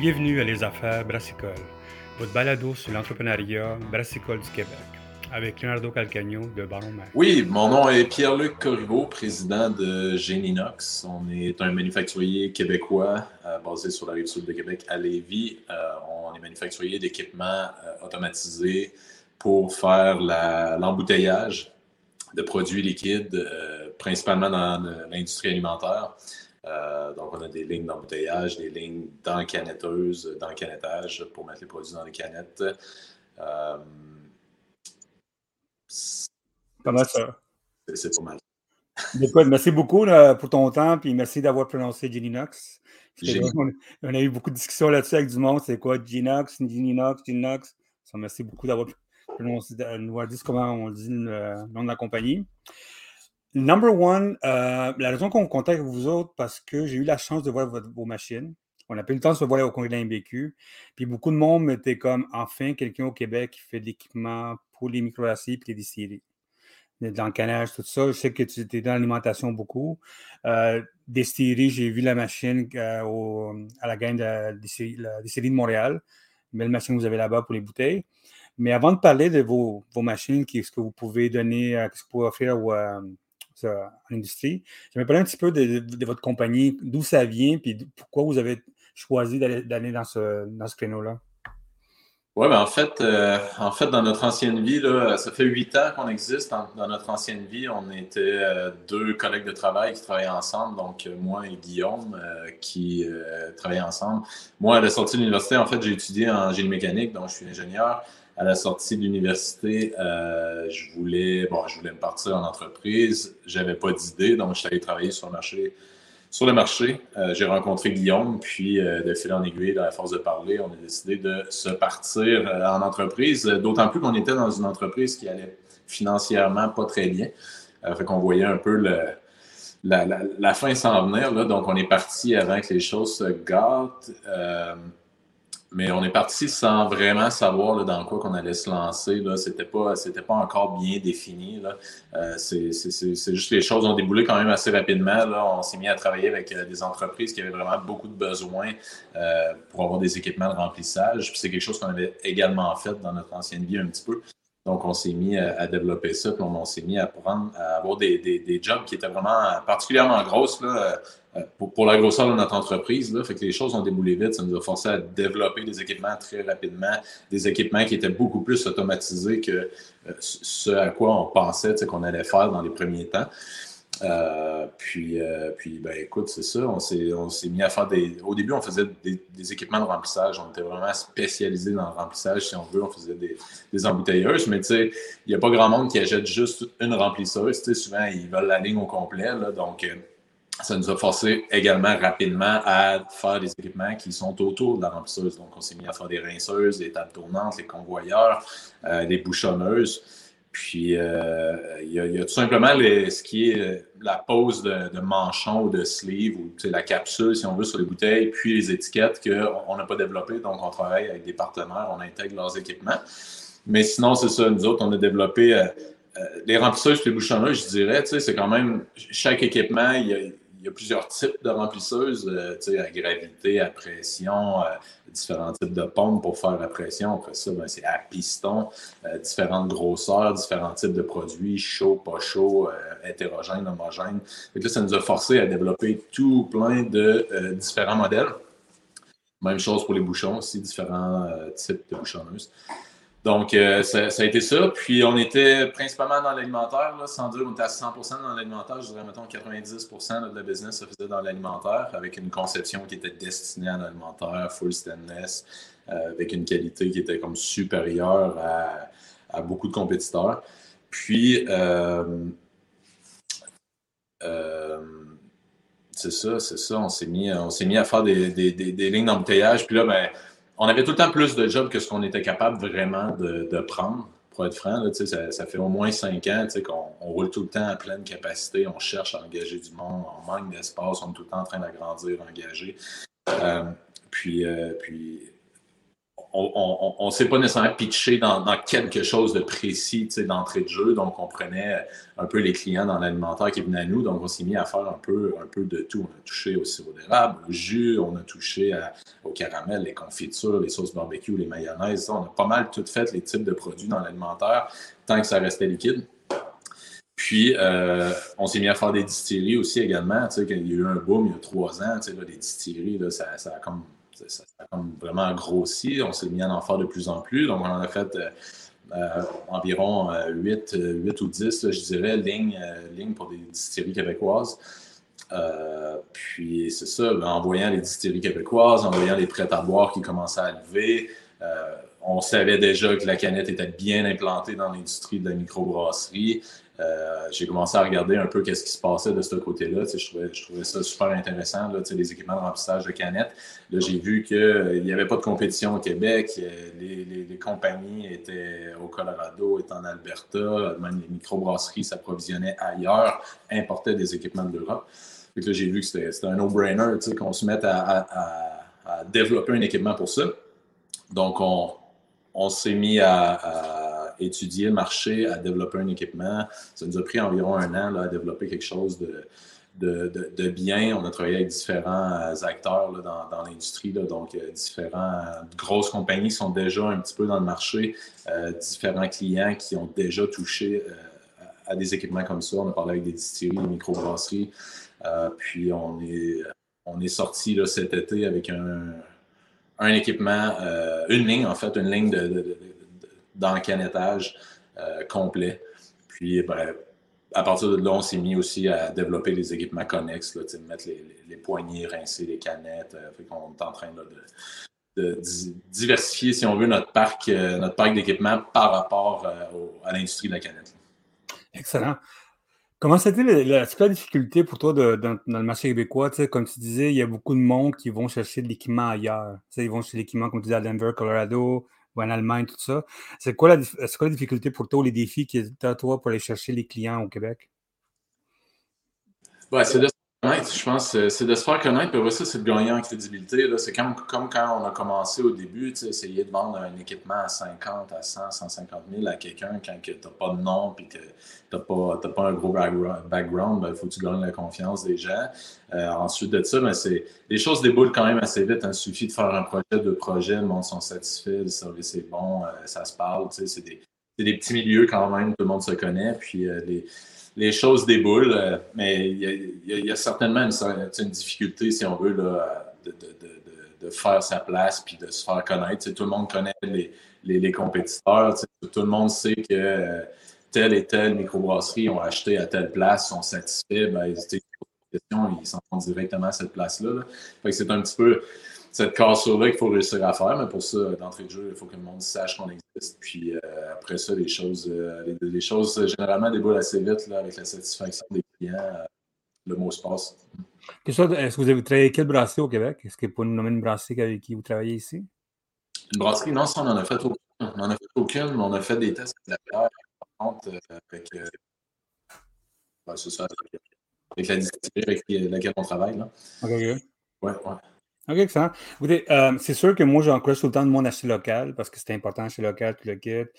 Bienvenue à Les Affaires Brassicole, votre balado sur l'entrepreneuriat brassicole du Québec, avec Leonardo Calcagno de Baron Mac. Oui, mon nom est Pierre-Luc Corriveau, président de Geninox. On est un manufacturier québécois euh, basé sur la rive sud de Québec à Lévis. Euh, on est manufacturier d'équipements euh, automatisés pour faire l'embouteillage de produits liquides, principalement dans l'industrie alimentaire. Euh, donc, on a des lignes d'embouteillage, des lignes d'encanetteuse, d'encanettage pour mettre les produits dans les canettes. Euh, Comment ça? C'est pas mal. merci beaucoup pour ton temps, puis merci d'avoir prononcé Geninox. On, on, a eu beaucoup de discussions là-dessus avec du monde. C'est quoi Genox, Geninox, Geninox? Merci beaucoup d'avoir prononcé, nous avoir dit comment on dit le nom de la compagnie. Number one, euh, la raison qu'on contacte vous autres, parce que j'ai eu la chance de voir vos machines. On n'a pas eu le temps de se voir au congrès de l'MBQ. Puis beaucoup de monde était comme, enfin, quelqu'un au Québec qui fait de l'équipement pour les microaciers et les distilleries. Dans le canage, tout ça. Je sais que tu étais dans l'alimentation beaucoup. Euh, distillerie, j'ai vu la machine euh, à la gagne de la distillerie, de Montréal. Une belle machine que vous avez là-bas pour les bouteilles. Mais avant de parler de vos, machines, qu'est-ce que vous pouvez donner, qu'est-ce que vous pouvez offrir aux, en industrie. Je me parler un petit peu de, votre compagnie, d'où ça vient, puis pourquoi vous avez choisi d'aller dans ce, dans ce créneau-là? Oui, ben en fait, euh, en fait, dans notre ancienne vie, là, ça fait huit ans qu'on existe. Dans, notre ancienne vie, on était euh, deux collègues de travail qui travaillaient ensemble, donc euh, moi et Guillaume qui travaillaient ensemble. Moi, à la sortie de l'université, en fait, j'ai étudié en génie mécanique, donc je suis ingénieur à la sortie de l'université, euh, je voulais, bon, je voulais me partir en entreprise. J'avais pas d'idée, donc je suis allé travailler sur le marché. Sur le marché, euh, j'ai rencontré Guillaume, puis euh, de fil en aiguille, à la force de parler, on a décidé de se partir en entreprise. D'autant plus qu'on était dans une entreprise qui allait financièrement pas très bien. fait qu'on voyait un peu la, la, fin s'en venir. Là, donc, on est parti avant que les choses se gâtent mais on est parti sans vraiment savoir dans quoi qu'on allait se lancer. Ce n'était pas, pas encore bien défini. Euh, c'est juste les choses ont déboulé quand même assez rapidement. Là. On s'est mis à travailler avec euh, des entreprises qui avaient vraiment beaucoup de besoins euh, pour avoir des équipements de remplissage. C'est quelque chose qu'on avait également fait dans notre ancienne vie un petit peu. Donc, on s'est mis à, développer ça, puis on, s'est mis à prendre, à avoir des, des, jobs qui étaient vraiment particulièrement grosses là, euh, pour, la grosseur de notre entreprise. Là, fait que les choses ont déboulé vite. Ça nous a forcé à développer des équipements très rapidement, des équipements qui étaient beaucoup plus automatisés que euh, ce à quoi on pensait qu'on allait faire dans les premiers temps. Euh, puis, puis ben, écoute, c'est ça. On s'est, mis à faire des. Au début, on faisait des, équipements de remplissage. On était vraiment spécialisés dans le remplissage, si on veut. On faisait des, des embouteilleuses. Mais tu sais, il n'y a pas grand monde qui achète juste une remplisseuse. Tu sais, souvent, ils veulent la ligne au complet. Là, donc, ça nous a forcé également rapidement à faire des équipements qui sont autour de la remplisseuse. Donc, on s'est mis à faire des rinceuses, des tables tournantes, des convoyeurs, euh, des bouchonneuses. Puis, euh, il, y a, tout simplement ce qui est euh, la pose de, manchon ou de sleeve, ou la capsule, si on veut, sur les bouteilles, puis les étiquettes qu'on n'a pas développées. Donc, on travaille avec des partenaires, on intègre leurs équipements. Mais sinon, c'est ça, nous autres, on a développé les remplisseuses et les bouchonneuses, je dirais, c'est quand même, chaque équipement, il y a, y a plusieurs types de remplisseuses, euh, à gravité, à pression, euh, différents types de pompes pour faire la pression. Après ça, ben, c'est à piston, euh, différentes grosseurs, différents types de produits, chaud, pas chaud, hétérogène, homogène. là, ça nous a forcé à développer tout plein de différents modèles. Même chose pour les bouchons aussi, différents types de bouchonneuses. Donc, euh, ça, a été ça. Puis, on était principalement dans l'alimentaire, sans dire on était à 100% dans l'alimentaire. Je dirais, mettons, 90% de la business se faisait dans l'alimentaire, avec une conception qui était destinée à l'alimentaire, full stainless, euh, avec une qualité qui était comme supérieure à, beaucoup de compétiteurs. Puis, euh, c'est ça, c'est ça. On s'est mis, mis à faire des, des, des lignes d'embouteillage. Puis là, ben, on avait tout le temps plus de jobs que ce qu'on était capable vraiment de, prendre. Pour être franc, ça, fait au moins cinq ans qu'on on roule tout le temps à pleine capacité, on cherche à engager du monde, on manque d'espace, on est tout le temps en train d'agrandir, engager. Euh, puis, euh, puis on ne s'est pas nécessairement pitché dans, quelque chose de précis d'entrée de jeu. Donc, on prenait un peu les clients dans l'alimentaire qui venaient à nous. Donc, on s'est mis à faire un peu, de tout. On a touché au sirop d'érable, au jus, on a touché au caramel, les confitures, les sauces barbecue, les mayonnaises. On a pas mal tout fait les types de produits dans l'alimentaire tant que ça restait liquide. Puis, euh, on s'est mis à faire des distilleries aussi également. Il y a eu un boom il y a trois ans, les distilleries, là, ça, ça a comme ça, a vraiment grossi. On s'est mis à en faire de plus en plus. Donc, on en a fait euh, euh, environ 8, euh, 8, ou 10, je dirais, lignes, lignes, pour des distilleries québécoises. puis c'est ça, ben, en voyant les distilleries québécoises, en voyant les prêts à boire qui commençaient à lever, on savait déjà que la canette était bien implantée dans l'industrie de la microbrasserie. Euh, j'ai commencé à regarder un peu qu'est-ce qui se passait de ce côté-là. Je trouvais, ça super intéressant, les équipements de remplissage de canettes. Là, j'ai vu qu'il euh, n'y avait pas de compétition au Québec. Euh, les, compagnies étaient au Colorado, étaient en Alberta. Même les microbrasseries s'approvisionnaient ailleurs, importaient des équipements de l'Europe. J'ai vu que c'était un no-brainer qu'on se mette à, développer un équipement pour ça. Donc, on, on s'est mis à étudier le marché, à développer un équipement. Ça nous a pris environ un an là, à développer quelque chose de, bien. On a travaillé avec différents euh, acteurs dans, l'industrie, donc euh, différentes euh, grosses compagnies qui sont déjà un petit peu dans le marché, différents clients qui ont déjà touché à des équipements comme ça. On a parlé avec des distilleries, des microbrasseries. puis on est, sorti cet été avec un équipement, une ligne en fait, une ligne de, dans le canettage euh, complet. Puis, ben, à partir de là, on s'est mis aussi à développer les équipements connexes, là, mettre les, les, poignées, rincer les canettes. Euh, fait qu'on est en train de, diversifier, si on veut, notre parc, euh, notre parc d'équipements par rapport à l'industrie de la canette. Excellent. Comment c'était la, la, difficulté pour toi dans, le marché québécois? Comme tu disais, il y a beaucoup de monde qui vont chercher de l'équipement ailleurs. ils vont chercher l'équipement, comme tu disais, à Denver, Colorado, ou en Allemagne, tout ça. C'est quoi, la, quoi la difficulté pour toi, les défis qui est à toi pour aller chercher les clients au Québec? Ouais, c'est de je pense, euh, c'est de se faire connaître, puis ça, c'est de gagner en crédibilité. C'est comme, comme quand on a commencé au début, essayer de vendre un équipement à 50, à 100, 150 000 à quelqu'un quand tu n'as pas de nom puis que tu n'as pas, pas, un gros background, il ben, faut que tu gagnes la confiance des gens. Euh, ensuite de ça, ben, les choses déboulent quand même assez vite. Hein. Il suffit de faire un projet, deux projets, le monde sont satisfaits, le service est bon, euh, ça se parle. C'est des, des, petits milieux quand même, tout le monde se connaît. Puis les les choses déboulent, euh, mais il y, a certainement une, difficulté, si on veut, là, de, faire sa place puis de se faire connaître. tout le monde connaît les, compétiteurs. Tout le monde sait que euh, telle et telle microbrasserie ont acheté à telle place, sont satisfaits. Ben, ils s'en vont directement à cette place-là. C'est un petit peu cette cassure-là qu'il faut réussir à faire. Mais pour ça, d'entrée de jeu, il faut que le monde sache qu'on existe. Puis euh, après ça, les choses, euh, les, choses généralement déboulent assez vite là, avec la satisfaction des clients. Euh, le mot se passe. Est-ce que vous avez travaillé quelle brasserie au Québec? Est-ce que vous pouvez nous nommer une brasserie avec qui vous travaillez ici? Une brasserie, non, ça, on n'en a fait aucune. On n'en a fait aucune, mais on a fait des tests avec la bière, avec, ça, avec la distillerie avec laquelle on travaille. Là. OK. Ouais, ouais. OK, excellent. Écoutez, euh, c'est sûr que moi, j'encourage tout le temps de monde acheter local parce que c'est important acheter local, tout le kit.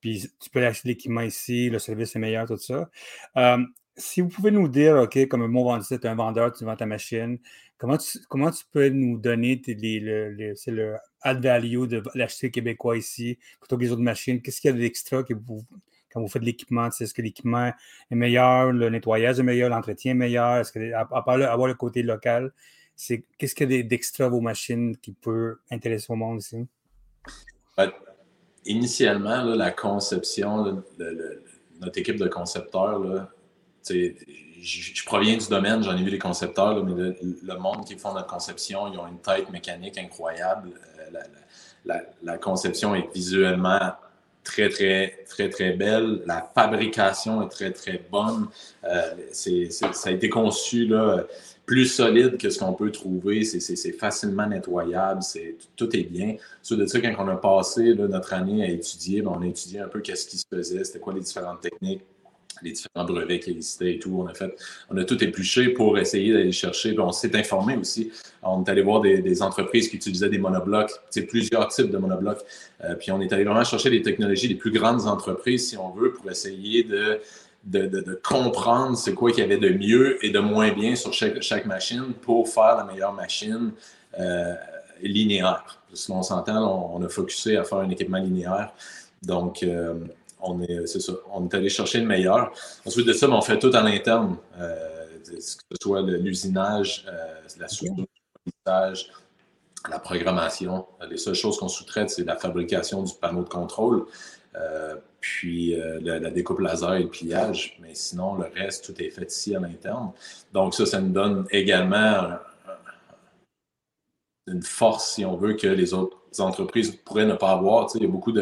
Puis tu peux acheter l'équipement ici, le service est meilleur, tout ça. Euh, si vous pouvez nous dire, OK, comme bon vendeur, tu es un vendeur, tu vends ta machine, comment tu, tu peux nous donner le, c'est le add value de l'acheter québécois ici plutôt que les autres machines? Qu'est-ce qu'il y a d'extra quand vous faites de l'équipement? Est-ce que l'équipement est meilleur, le nettoyage est meilleur, l'entretien est meilleur? Est-ce que, à, part avoir le côté local, qu'est-ce qu'il y a d'extra vos machines qui peut intéresser au monde ici? Ben, initialement, la conception, notre équipe de concepteurs, je, proviens du domaine, j'en ai vu les concepteurs, mais le, monde qui font notre conception, ils ont une tête mécanique incroyable. Euh, la, conception est visuellement très, très, très, très belle. La fabrication est très, très bonne. Euh, ça a été conçu là, plus solide que ce qu'on peut trouver. C'est facilement nettoyable. Tout est bien. Sur de ça, quand on a passé notre année à étudier, ben, on a étudié un peu qu'est-ce qui se faisait, c'était quoi les différentes techniques. Les différents brevets qui existaient et tout. On a fait, on a tout épluché pour essayer d'aller chercher. On s'est informé aussi. On est allé voir des, entreprises qui utilisaient des monoblocs, plusieurs types de monoblocs. Euh, puis on est allé vraiment chercher les technologies des plus grandes entreprises, si on veut, pour essayer de, de, comprendre c'est quoi qu'il y avait de mieux et de moins bien sur chaque, chaque machine pour faire la meilleure machine euh, linéaire. Parce qu'on s'entend, on, a focusé à faire un équipement linéaire. Donc, euh, on est, c'est ça, on est allé chercher le meilleur. Ensuite de ça, ben, on fait tout en interne, euh, que ce soit l'usinage, euh, la structure, la programmation. Les seules choses qu'on sous-traite, c'est la fabrication du panneau de contrôle, euh, puis la, découpe laser et le pliage. Mais sinon, le reste, tout est fait ici à l'interne. Donc ça, ça nous donne également une force, si on veut, que les autres entreprises pourraient ne pas avoir. il y a beaucoup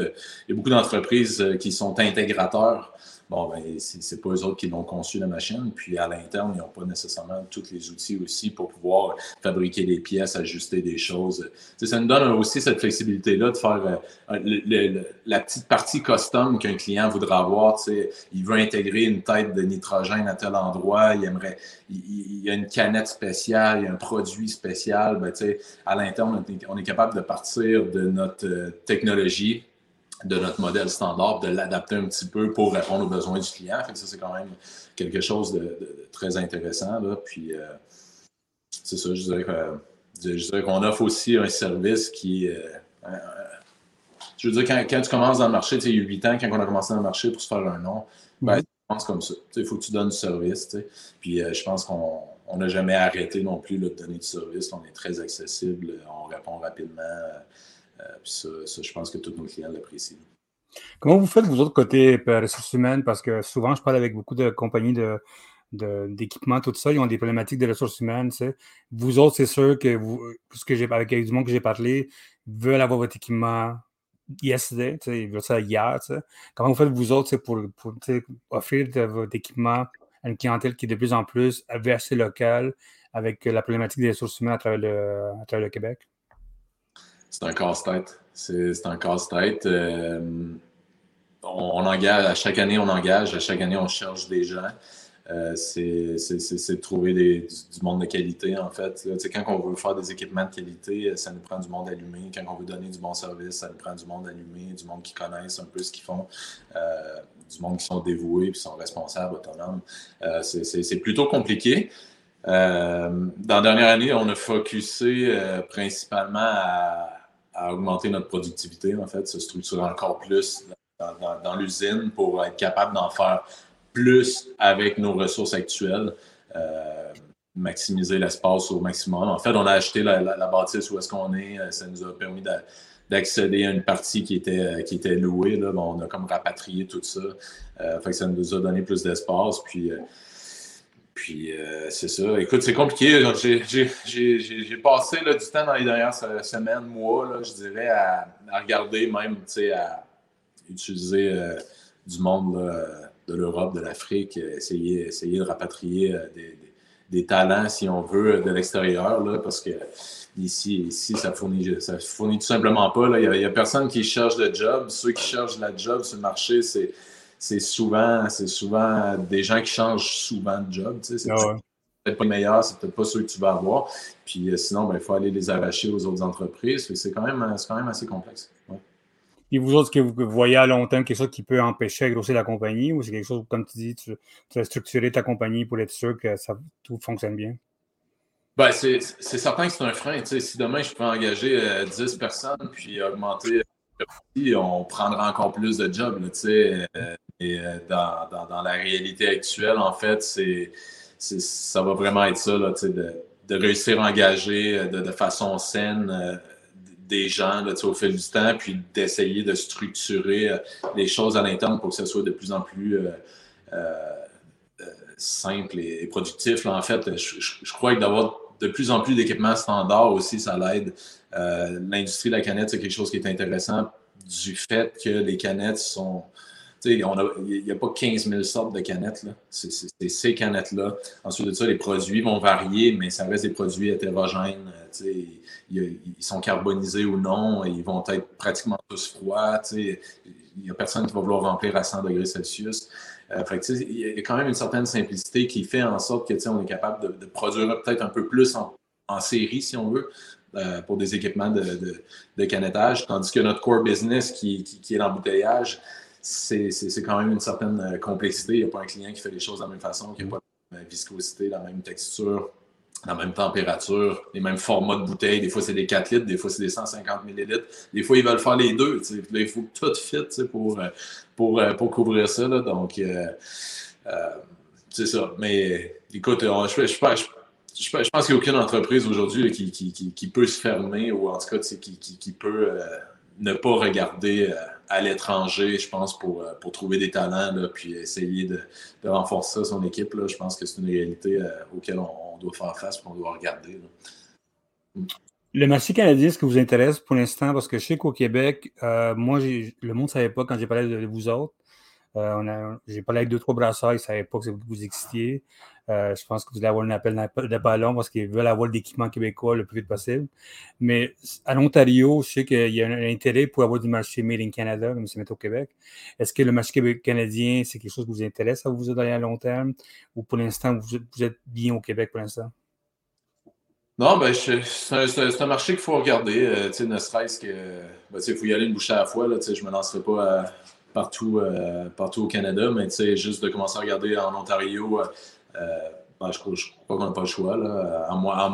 d'entreprises euh, qui sont intégrateurs bon, ben, c'est pas eux autres qui l'ont conçu la machine. Puis à l'interne, ils n'ont pas nécessairement tous les outils aussi pour pouvoir fabriquer des pièces, ajuster des choses. ça nous donne aussi cette flexibilité-là de faire euh, la petite partie custom qu'un client voudra avoir. Il veut intégrer une tête de nitrogène à tel endroit, il aimerait, il, y a une canette spéciale, il y a un produit spécial. Ben, à l'interne, on est capable de partir de notre euh, technologie de notre modèle standard, de l'adapter un petit peu pour répondre aux besoins du client. Fait ça, c'est quand même quelque chose de, très intéressant. Là. Puis, euh, c'est ça, je dirais, qu'on offre aussi un service qui. Euh, euh, je veux dire, quand, quand, tu commences dans le marché, il y a 8 ans, quand on a commencé dans le marché pour se faire un nom, ben, tu comme ça. Il faut que tu donnes du service. Puis, je pense qu'on n'a jamais arrêté non plus de donner du service. On est très accessible, on répond rapidement. Euh, puis ça, je pense que tous nos clients l'apprécient. Comment vous faites, vous autres, côté euh, ressources humaines? Parce que souvent, je parle avec beaucoup de compagnies de, d'équipements, tout ça, ils ont des problématiques de ressources humaines. Vous autres, c'est sûr que vous, ce que j'ai avec du monde que j'ai parlé, veulent avoir votre équipement yesterday, ils veulent ça hier. Comment vous faites, vous autres, pour, pour offrir votre équipement une clientèle qui est de plus en plus versée locale avec la problématique des ressources humaines à travers le, à travers le Québec? C'est un casse-tête. C'est un casse-tête. Euh, on, engage, à chaque année, on engage, à chaque année, on cherche des gens. Euh, c'est de trouver du, monde de qualité, en fait. quand on veut faire des équipements de qualité, ça nous prend du monde allumé. Quand on veut donner du bon service, ça nous prend du monde allumé, du monde qui connaissent un peu ce qu'ils font, euh, du monde qui sont dévoués, qui sont responsables, autonomes. c'est plutôt compliqué. dans la dernière année, on a focusé principalement à augmenter notre productivité, en fait, se structurer encore plus dans, l'usine pour être capable d'en faire plus avec nos ressources actuelles, euh, maximiser l'espace au maximum. En fait, on a acheté la, bâtisse où est-ce qu'on est. Ça nous a permis d'accéder à une partie qui était, euh, qui était louée. Là. on a comme rapatrié tout ça. Euh, fait ça nous a donné plus d'espace. Puis, euh, c'est ça. Écoute, c'est compliqué. J'ai passé du temps dans les dernières semaines, mois, là, je dirais, à, regarder même, à utiliser euh, du monde de l'Europe, de l'Afrique, essayer, essayer de rapatrier euh, des, talents, si on veut, de l'extérieur, parce que ici, ici ça fournit, ça fournit tout simplement pas. Il n'y a, a, personne qui cherche de job. Ceux qui cherchent la job sur le marché, c'est c'est souvent, c'est souvent des gens qui changent souvent de job. Tu sais, c'est ah peut-être pas le meilleur, c'est peut-être pas ceux que tu vas avoir. Puis euh, sinon, ben, il faut aller les arracher aux autres entreprises. C'est quand, même, quand même assez complexe. Et vous autres, que vous voyez à long terme quelque chose qui peut empêcher de grossir la compagnie ou c'est quelque chose, comme tu dis, tu, as structuré ta compagnie pour être sûr que tout fonctionne bien? Ben, c'est certain que c'est un frein. Si demain je peux engager 10 euh, personnes puis augmenter on prendra encore plus de jobs. Euh, et euh, dans, la réalité actuelle, en fait, ça va vraiment être ça, de, réussir à engager euh, de, façon saine des gens au fil du temps, puis d'essayer de structurer les choses à l'interne pour que ce soit de plus en plus simple et, productif. en fait, je, crois que d'avoir de plus en plus d'équipements standards aussi, ça l'aide. L'industrie de la canette, c'est quelque chose qui est intéressant du fait que les canettes sont. Il n'y a, pas 15 000 sortes de canettes. C'est ces canettes-là. Ensuite de ça, les produits vont varier, mais ça reste des produits hétérogènes. Ils, ils, sont carbonisés ou non. Ils vont être pratiquement tous froids. Il n'y a personne qui va vouloir remplir à 100 degrés Celsius. il y a quand même une certaine simplicité qui fait en sorte que on est capable de, produire peut-être un peu plus en, série, si on veut, pour des équipements de, de, canettage, tandis que notre core business qui, qui, est l'embouteillage, c'est quand même une certaine complexité. Il n'y a pas un client qui fait les choses de la même façon, qui n'a pas la même viscosité, la même texture, la même température, les mêmes formats de bouteilles. Des fois, c'est des 4 litres, des fois, c'est des 150 millilitres. Des fois, ils veulent faire les deux. Là, il faut que tout fit pour, euh, pour, euh, pour couvrir ça. Là. Donc, euh, c'est ça. Mais écoute, je, je, je, je pense qu'il n'y a aucune entreprise aujourd'hui qui, qui, qui, peut se fermer ou en tout cas qui, qui, peut ne pas regarder à l'étranger, je pense, pour, pour trouver des talents, là, puis essayer de, de renforcer son équipe. Là. Je pense que c'est une réalité auquel on doit faire face qu'on doit regarder. Le marché canadien, est-ce que vous intéresse pour l'instant? Parce que je sais qu'au Québec, euh, moi, le monde ne savait pas quand j'ai parlé de vous autres. Euh, j'ai parlé avec deux, trois brasseurs, ils ne savaient pas que vous existiez. Euh, je pense que vous allez avoir un appel de ballon parce qu'ils veulent avoir l'équipement québécois le plus vite possible. Mais à l'Ontario, je sais qu'il y a un intérêt pour avoir du marché made in Canada, comme c'est au Québec. Est-ce que le marché canadien, c'est quelque chose qui vous intéresse à vous à long terme? Ou pour l'instant, vous, êtes bien au Québec pour l'instant? Non, ben, c'est un, marché qu'il faut regarder. Euh, ne serait-ce que. Ben, il faut y aller une bouchée à la fois. Là, je ne me lancerai pas partout, euh, partout au Canada, mais juste de commencer à regarder en Ontario. Euh, ben, je, crois, qu'on n'a pas le choix, à moins, à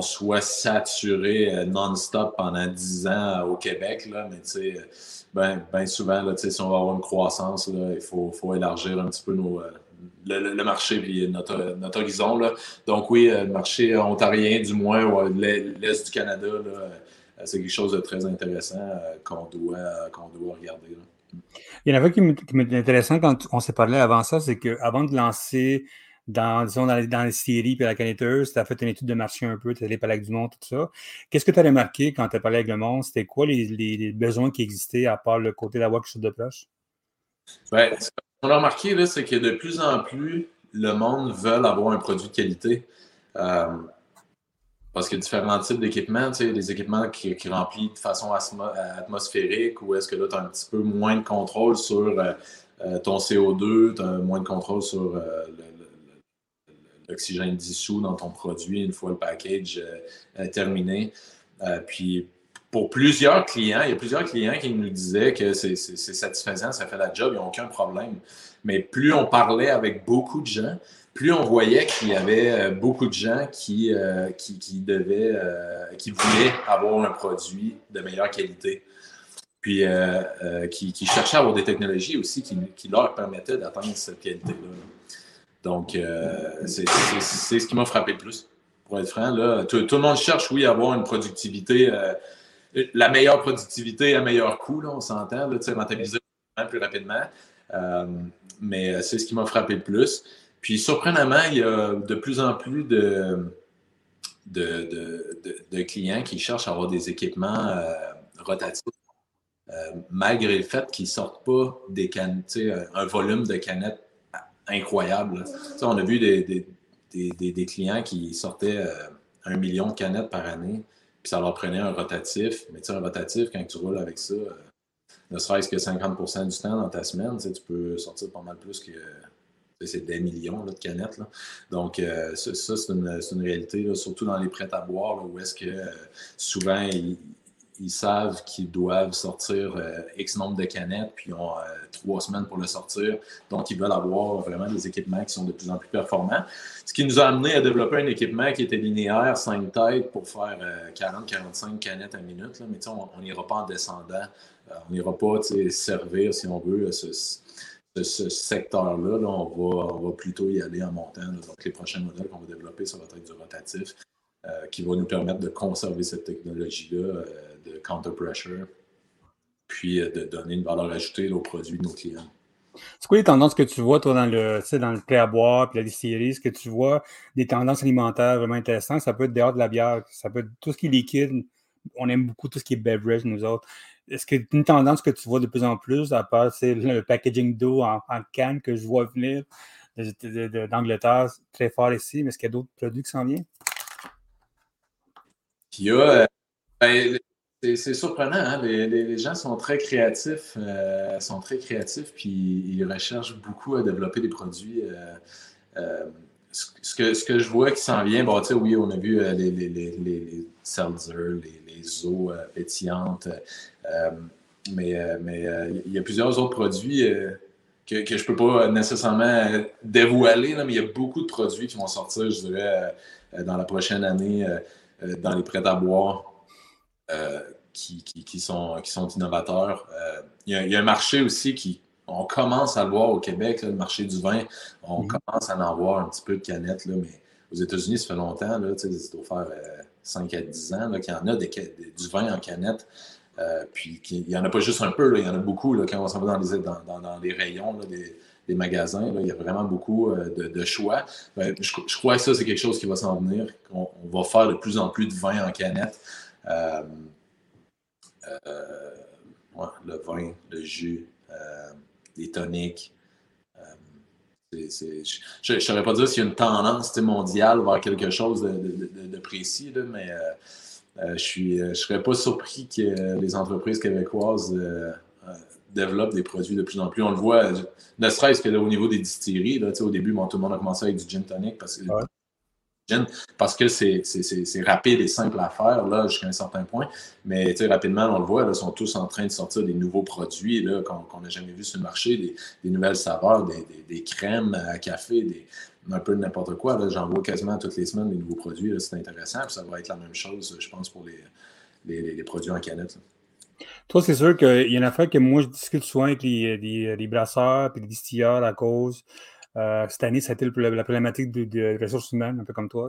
soit saturé euh, non-stop pendant 10 ans au Québec. Mais ben, ben souvent, si on va avoir une croissance, il faut, élargir un petit peu euh, le, marché et notre, horizon. Donc oui, le marché ontarien, du moins, l'Est du Canada, c'est quelque chose de très intéressant qu'on doit regarder. Il y en avait qui m'était intéressant quand on s'est parlé avant ça, c'est qu'avant de lancer dans, disons, dans, les, dans les séries puis la canetteuse, tu as fait une étude de marché un peu, tu es allé parler avec du monde, tout ça. Qu'est-ce que tu as remarqué quand tu as parlé avec le monde? C'était quoi les, besoins qui existaient à part le côté d'avoir quelque chose de proche? Ben, ce qu'on a remarqué, c'est que de plus en plus, le monde veut avoir un produit de qualité. Euh, parce qu'il y a différents types d'équipements, tu sais, des équipements qui, remplissent de façon atmosphérique ou est-ce que là, tu as un petit peu moins de contrôle sur euh, euh, ton CO2, tu as moins de contrôle sur euh, l'oxygène dissous dans ton produit une fois le package terminé. puis pour plusieurs clients, il y a plusieurs clients qui nous disaient que c'est satisfaisant, ça fait la job, il n'y a aucun problème. Mais plus on parlait avec beaucoup de gens, plus on voyait qu'il y avait euh, beaucoup de gens qui, euh, qui, devaient, euh, qui voulaient avoir un produit de meilleure qualité. Puis qui, cherchaient à avoir des technologies aussi qui, leur permettaient d'atteindre cette qualité-là. Donc, c'est ce qui m'a frappé le plus, pour être franc. Là. Tout, le monde cherche, oui, à avoir une productivité, la meilleure productivité à meilleur coût, là, on s'entend, rentabiliser plus rapidement. mais c'est ce qui m'a frappé le plus. Puis surprenamment, il y a de plus en plus de, de, clients qui cherchent à avoir des équipements euh, rotatifs, euh, malgré le fait qu'ils ne sortent pas des canettes, un volume de canettes incroyable. On a vu des, des, clients qui sortaient euh, un million de canettes par année, puis ça leur prenait un rotatif. Mais un rotatif, quand tu roules avec ça, ne serait-ce que 50% du temps dans ta semaine, tu peux sortir pas mal plus que c'est des millions de canettes. Donc, euh, ça, c'est une, réalité, surtout dans les prêts à boire, où est-ce que euh, souvent ils, savent qu'ils doivent sortir euh, X nombre de canettes, puis ils ont trois semaines pour le sortir. Donc, ils veulent avoir vraiment des équipements qui sont de plus en plus performants. Ce qui nous a amené à développer un équipement qui était linéaire, 5 têtes, pour faire 40-45 canettes à minute. Mais on n'ira pas en descendant. on n'ira pas servir, si on veut, ce, ce secteur-là, on, va, plutôt y aller en montant. Donc, les prochains modèles qu'on va développer, ça va être du rotatif, euh, qui va nous permettre de conserver cette technologie-là euh, de counter-pressure, puis euh, de donner une valeur ajoutée aux produits de nos clients. C'est quoi les tendances que tu vois, toi, dans le, dans le prêt à boire puis la distillerie? Est-ce que tu vois des tendances alimentaires vraiment intéressantes? Ça peut être dehors de la bière, ça peut être tout ce qui est liquide. On aime beaucoup tout ce qui est beverage, nous autres. Est-ce que une tendance que tu vois de plus en plus, à part c'est le packaging d'eau en, canne que je vois venir d'Angleterre très fort ici, mais est-ce qu'il y a d'autres produits qui s'en viennent? Il y a. Euh, ben, c'est surprenant, hein? les, gens sont très créatifs, euh, sont très créatifs, puis ils recherchent beaucoup à développer des produits. Euh, euh, ce, que, ce que je vois qui s'en vient, bon, oui, on a vu les, les, les, les seltzer, les, eaux pétillantes, mais mais il y a plusieurs autres produits que, que je ne peux pas nécessairement dévoiler, mais il y a beaucoup de produits qui vont sortir, je dirais, dans la prochaine année, dans les prêts à boire. Euh, qui, qui, sont, qui sont innovateurs. Euh, il y, a, un marché aussi qui, on commence à le voir au Québec, le marché du vin. On mhm. commence à en voir un petit peu de canettes, là, mais aux États-Unis, ça fait longtemps, là, ça doit faire 5 euh, à 10 ans qu'il y en a des, du vin en canette. Puis il n'y en a pas juste un peu, il y en a beaucoup quand on s'en va dans les, rayons des, magasins. il y a vraiment beaucoup de, choix. Ben, je, crois que ça, c'est quelque chose qui va s'en venir. On, va faire de plus en plus de vin en canette. Euh, euh, le vin, le jus, euh, les toniques. je ne saurais pas dire s'il y a une tendance mondiale vers quelque chose de, précis, mais je ne serais pas surpris que les entreprises québécoises développent des produits de plus en plus. On le voit, ne serait-ce qu'au niveau des distilleries. Là, au début, tout le monde a commencé avec du gin tonic parce que parce que c'est rapide et simple à faire là jusqu'à un certain point. Mais rapidement, on le voit, ils sont tous en train de sortir des nouveaux produits qu'on n'a jamais vus sur le marché, des, nouvelles saveurs, des, crèmes à café, des, un peu de n'importe quoi. J'en vois quasiment toutes les semaines des nouveaux produits. C'est intéressant. ça va être la même chose, je pense, pour les, produits en canette. Toi, c'est sûr qu'il y a une affaire que moi, je discute souvent avec les, brasseurs et les distilleurs à cause euh, cette année, ça a été la problématique de, ressources humaines, un peu comme toi.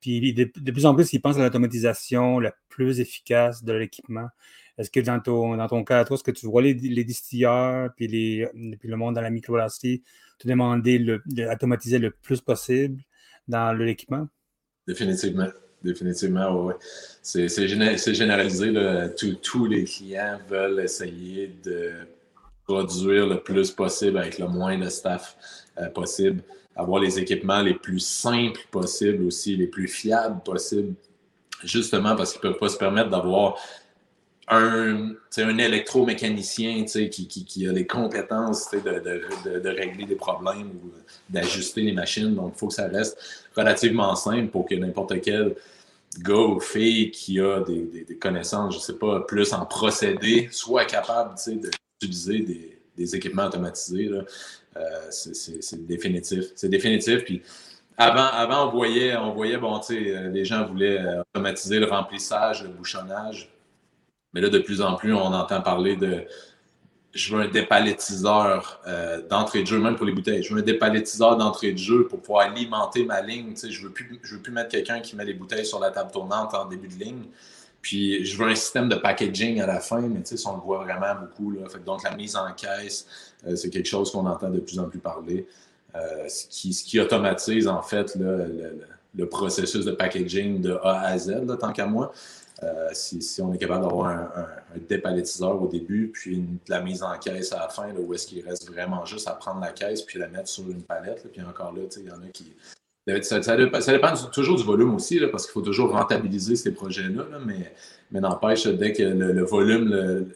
Puis de, plus en plus, ils pensent à l'automatisation la plus efficace de l'équipement. Est-ce que dans ton, dans ton cas, toi, est-ce que tu vois les, les distilleurs puis, les, puis le monde dans la microbrasserie te demander d'automatiser le, plus possible dans l'équipement? Définitivement. Définitivement, oui. C'est généralisé. Tous les clients veulent essayer de produire le plus possible avec le moins de staff euh, possible, avoir les équipements les plus simples possibles aussi, les plus fiables possibles, justement parce qu'ils ne peuvent pas se permettre d'avoir un, un électromécanicien qui, qui, qui, a les compétences de, de, de, régler des problèmes ou d'ajuster les machines. Donc, il faut que ça reste relativement simple pour que n'importe quel gars ou fille qui a des, des, connaissances, je ne sais pas, plus en procédé, soit capable d'utiliser des, des, équipements automatisés. Euh, c'est définitif. C'est définitif. Puis avant, avant, on voyait, on voyait bon, euh, les gens voulaient euh, automatiser le remplissage, le bouchonnage. Mais là, de plus en plus, on entend parler de je veux un dépalettiseur d'entrée de jeu, même pour les bouteilles. Je veux un dépalettiseur d'entrée de jeu pour pouvoir alimenter ma ligne. je ne veux, plus, veux plus mettre quelqu'un qui met les bouteilles sur la table tournante en début de ligne. Puis je veux un système de packaging à la fin, mais on le voit vraiment beaucoup. Là. donc la mise en caisse, euh, c'est quelque chose qu'on entend de plus en plus parler. Euh, ce, qui, ce, qui, automatise en fait le, processus de packaging de A à Z, tant qu'à moi. Euh, si, si, on est capable d'avoir un, un, dépalettiseur au début, puis la mise en caisse à la fin, là, où est-ce qu'il reste vraiment juste à prendre la caisse puis la mettre sur une palette. puis encore là, il y en a qui, ça, dépend, toujours du volume aussi, parce qu'il faut toujours rentabiliser ces projets-là, mais, n'empêche, dès que le, volume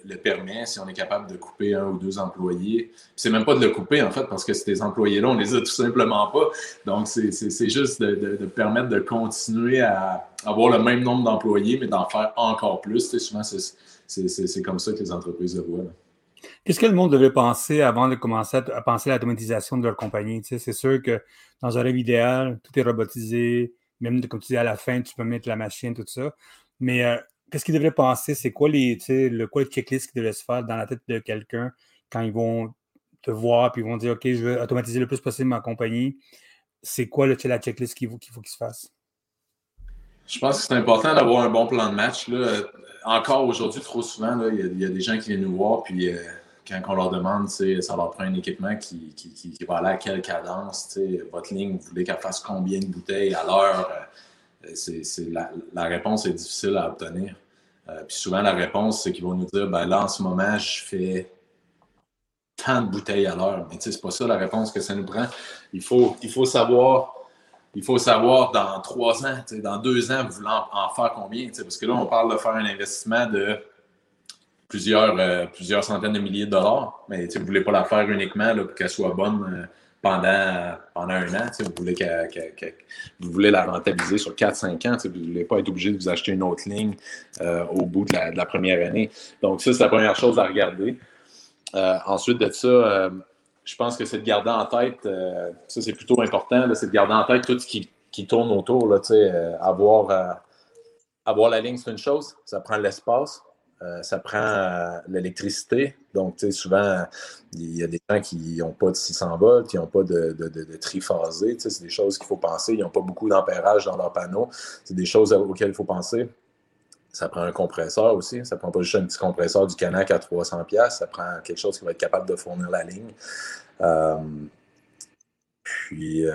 le, permet, si on est capable de couper un ou deux employés, c'est même pas de le couper, en fait, parce que ces employés-là, on les a tout simplement pas. Donc, c'est juste de, permettre de continuer à avoir le même nombre d'employés, mais d'en faire encore plus. Souvent, c'est comme ça que les entreprises le voient. Qu'est-ce que le monde devait penser avant de commencer à, penser à l'automatisation de leur compagnie? c'est sûr que dans un rêve idéal, tout est robotisé, même comme tu dis à la fin, tu peux mettre la machine, tout ça. Mais euh, qu'est-ce qu'ils devraient penser? C'est quoi les, le, quoi le checklist qui devrait se faire dans la tête de quelqu'un quand ils vont te voir et ils vont dire OK, je veux automatiser le plus possible ma compagnie? C'est quoi le, la checklist qu'il faut qu'il se fasse? Je pense que c'est important d'avoir un bon plan de match. Là. Encore aujourd'hui, trop souvent, il y, a des gens qui viennent nous voir, puis euh, quand on leur demande, ça leur prend un équipement qui, qui, va aller à quelle cadence, votre ligne, vous voulez qu'elle fasse combien de bouteilles à l'heure? Euh, c'est, la, la, réponse est difficile à obtenir. Euh, puis souvent, la réponse, c'est qu'ils vont nous dire, ben là, en ce moment, je fais tant de bouteilles à l'heure. Mais c'est pas ça la réponse que ça nous prend. Il faut, il faut savoir il faut savoir dans trois ans, dans deux ans, vous voulez en, faire combien? Parce que là, on parle de faire un investissement de plusieurs, euh, plusieurs centaines de milliers de dollars, mais vous ne voulez pas la faire uniquement pour qu'elle soit bonne euh, pendant, pendant un an. Vous voulez, vous voulez la rentabiliser sur 4-5 ans. Vous ne voulez pas être obligé de vous acheter une autre ligne euh, au bout de la, première année. Donc, ça, c'est la première chose à regarder. ensuite de ça, je pense que c'est de garder en tête, ça c'est plutôt important, c'est de garder en tête tout ce qui, qui tourne autour. Là, avoir, avoir la ligne, c'est une chose, ça prend l'espace. Euh, ça prend euh, l'électricité. Donc, souvent, il y a des gens qui n'ont pas de 600 volts, qui n'ont pas de, de, triphasé. C'est des choses qu'il faut penser. Ils n'ont pas beaucoup d'ampérage dans leur panneau. C'est des choses auxquelles il faut penser. Ça prend un compresseur aussi. Ça prend pas juste un petit compresseur du Canac à 300$. Ça prend quelque chose qui va être capable de fournir la ligne. Euh, puis,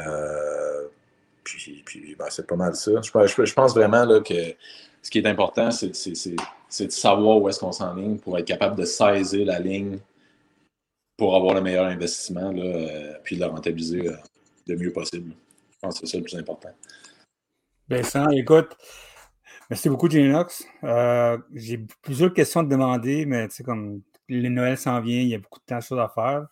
puis, ben, c'est pas mal ça. Je, pense vraiment là, que ce qui est important, c'est de savoir où est-ce qu'on s'enligne pour être capable de saisir la ligne pour avoir le meilleur investissement, là, euh, puis de la rentabiliser euh, le mieux possible. Je pense que c'est ça le plus important. Vincent, écoute, merci beaucoup, Genox. Euh, J'ai plusieurs questions à te demander, mais tu sais, comme le Noël s'en vient, il y a beaucoup de temps choses à faire.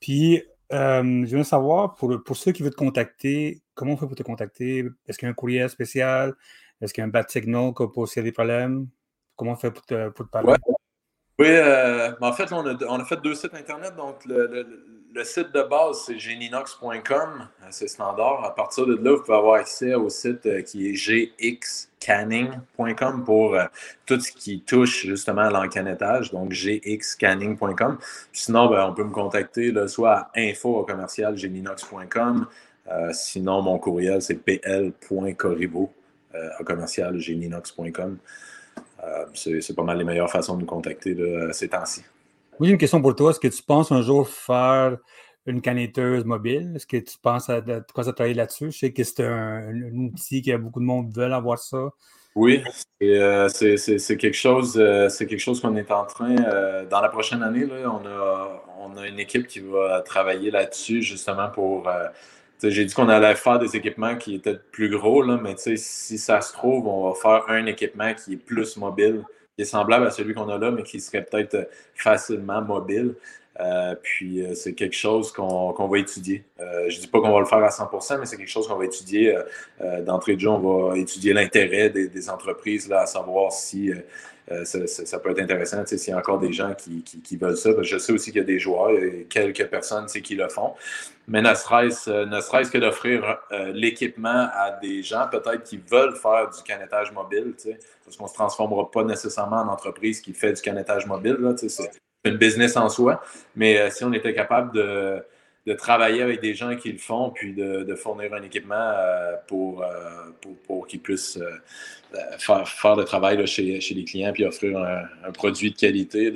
Puis, euh, je veux savoir, pour, pour ceux qui veulent te contacter, comment on fait pour te contacter? Est-ce qu'il y a un courriel spécial? Est-ce qu'il y a un bad signal qui pose des problèmes? Comment on fait pour te, parler? Oui, euh, en fait, on a, fait deux sites Internet. Donc, le, site de base, c'est geninox.com. C'est standard. À partir de là, vous pouvez avoir accès au site euh, qui est gxcanning.com pour euh, tout ce qui touche justement à l'encanettage. Donc, gxcanning.com. Sinon, ben, on peut me contacter soit à info commercial sinon, mon courriel, c'est pl.corribo commercial. Euh, c'est pas mal les meilleures façons de nous contacter ces temps-ci. Oui, une question pour toi. Est-ce que tu penses un jour faire une canetteuse mobile? Est-ce que tu penses à, quoi ça travailler là-dessus? Je sais que c'est un, outil que beaucoup de monde veulent avoir ça. Oui, euh, c'est quelque chose, c'est quelque chose qu'on est en train, dans la prochaine année, là, on, a, on a une équipe qui va travailler là-dessus justement pour j'ai dit qu'on allait faire des équipements qui étaient plus gros, là, mais si ça se trouve, on va faire un équipement qui est plus mobile, qui est semblable à celui qu'on a là, mais qui serait peut-être facilement mobile. Euh, puis euh, c'est quelque chose qu'on va étudier. Euh, je ne dis pas qu'on va le faire à 100%, mais c'est quelque chose qu'on va étudier. D'entrée de jeu, on va étudier l'intérêt des, entreprises là, à savoir si ça, peut être intéressant s'il y a encore des gens qui, veulent ça. Je sais aussi qu'il y a des joueurs, et quelques personnes qui le font. Mais ne serait-ce que d'offrir l'équipement à des gens peut-être qui veulent faire du canettage mobile, parce qu'on ne se transformera pas nécessairement en entreprise qui fait du canettage mobile. C'est une business en soi. Mais euh, si on était capable de, travailler avec des gens qui le font, puis de, fournir un équipement euh, pour, euh, pour, qu'ils puissent faire, le travail chez, les clients, puis offrir un, produit de qualité,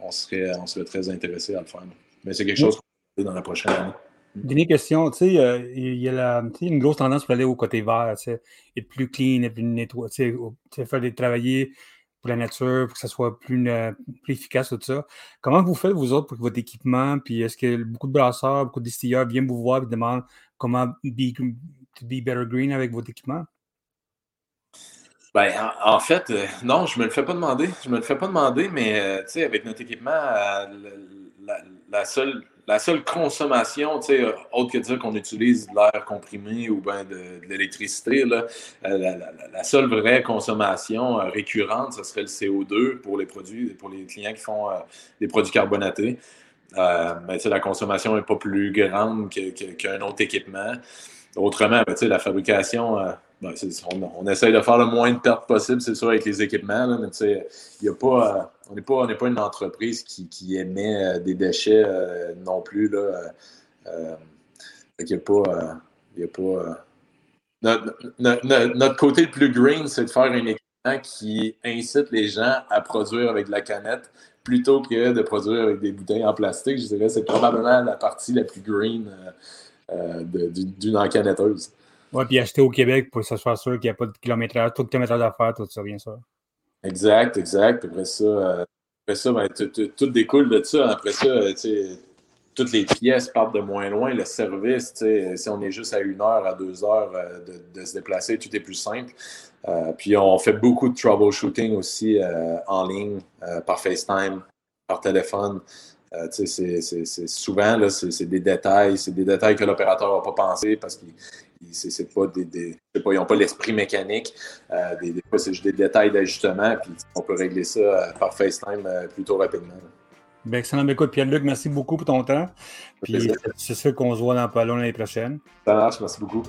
on, serait, on serait très intéressé à le faire. Mais c'est quelque chose qu'on va dans la prochaine année. Dernière question, tu sais, il y a une grosse tendance pour aller au côté vert, être plus clean, être plus nettoyé, faire des travailler la nature, pour que ça soit plus, efficace, tout ça. Comment vous faites, vous autres, pour votre équipement? Puis est-ce que beaucoup de brasseurs, beaucoup de distilleurs viennent vous voir et demandent comment be, be better green avec votre équipement? Ben, en, fait, euh, non, je me le fais pas demander. Je me le fais pas demander, mais euh, avec notre équipement, euh, la, seule la seule consommation, tu sais, autre que dire qu'on utilise de l'air comprimé ou bien de, l'électricité, euh, la, seule vraie consommation euh, récurrente, ce serait le CO2 pour les produits, pour les clients qui font euh, des produits carbonatés. mais la consommation n'est pas plus grande qu'un autre équipement. Autrement, ben, la fabrication, ben, on, essaye de faire le moins de pertes possible, c'est sûr, avec les équipements, mais il y a pas on n'est pas, pas une entreprise qui, émet euh, des déchets euh, non plus. Là, euh, il a pas. pas notre, côté le plus green, c'est de faire un équipement qui incite les gens à produire avec de la canette plutôt que de produire avec des bouteilles en plastique. Je dirais c'est probablement la partie la plus green d'une encanetteuse. Oui, puis acheter au Québec pour que ça soit sûr qu'il n'y a pas de kilométrage, tout le kilométrage d'affaires, tout ça, bien sûr. Exact, exact. Après ça, euh, après ça ben, tout découle de ça. Après ça, euh, toutes les pièces partent de moins loin. Le service, si on est juste à une heure, à deux heures euh, de, se déplacer, tout est plus simple. Puis on fait beaucoup de troubleshooting aussi en ligne, par FaceTime, par téléphone. c'est souvent, c'est des détails, c'est des détails que l'opérateur n'a pas pensé parce qu'ils n'ont pas l'esprit mécanique. des, fois, c'est juste des détails d'ajustement, puis on peut régler ça par FaceTime plutôt rapidement. Bien, excellent. Ben, écoute, Pierre-Luc, merci beaucoup pour ton temps. Puis c'est sûr qu'on se voit dans pas long l'année prochaine. Ça marche, merci beaucoup.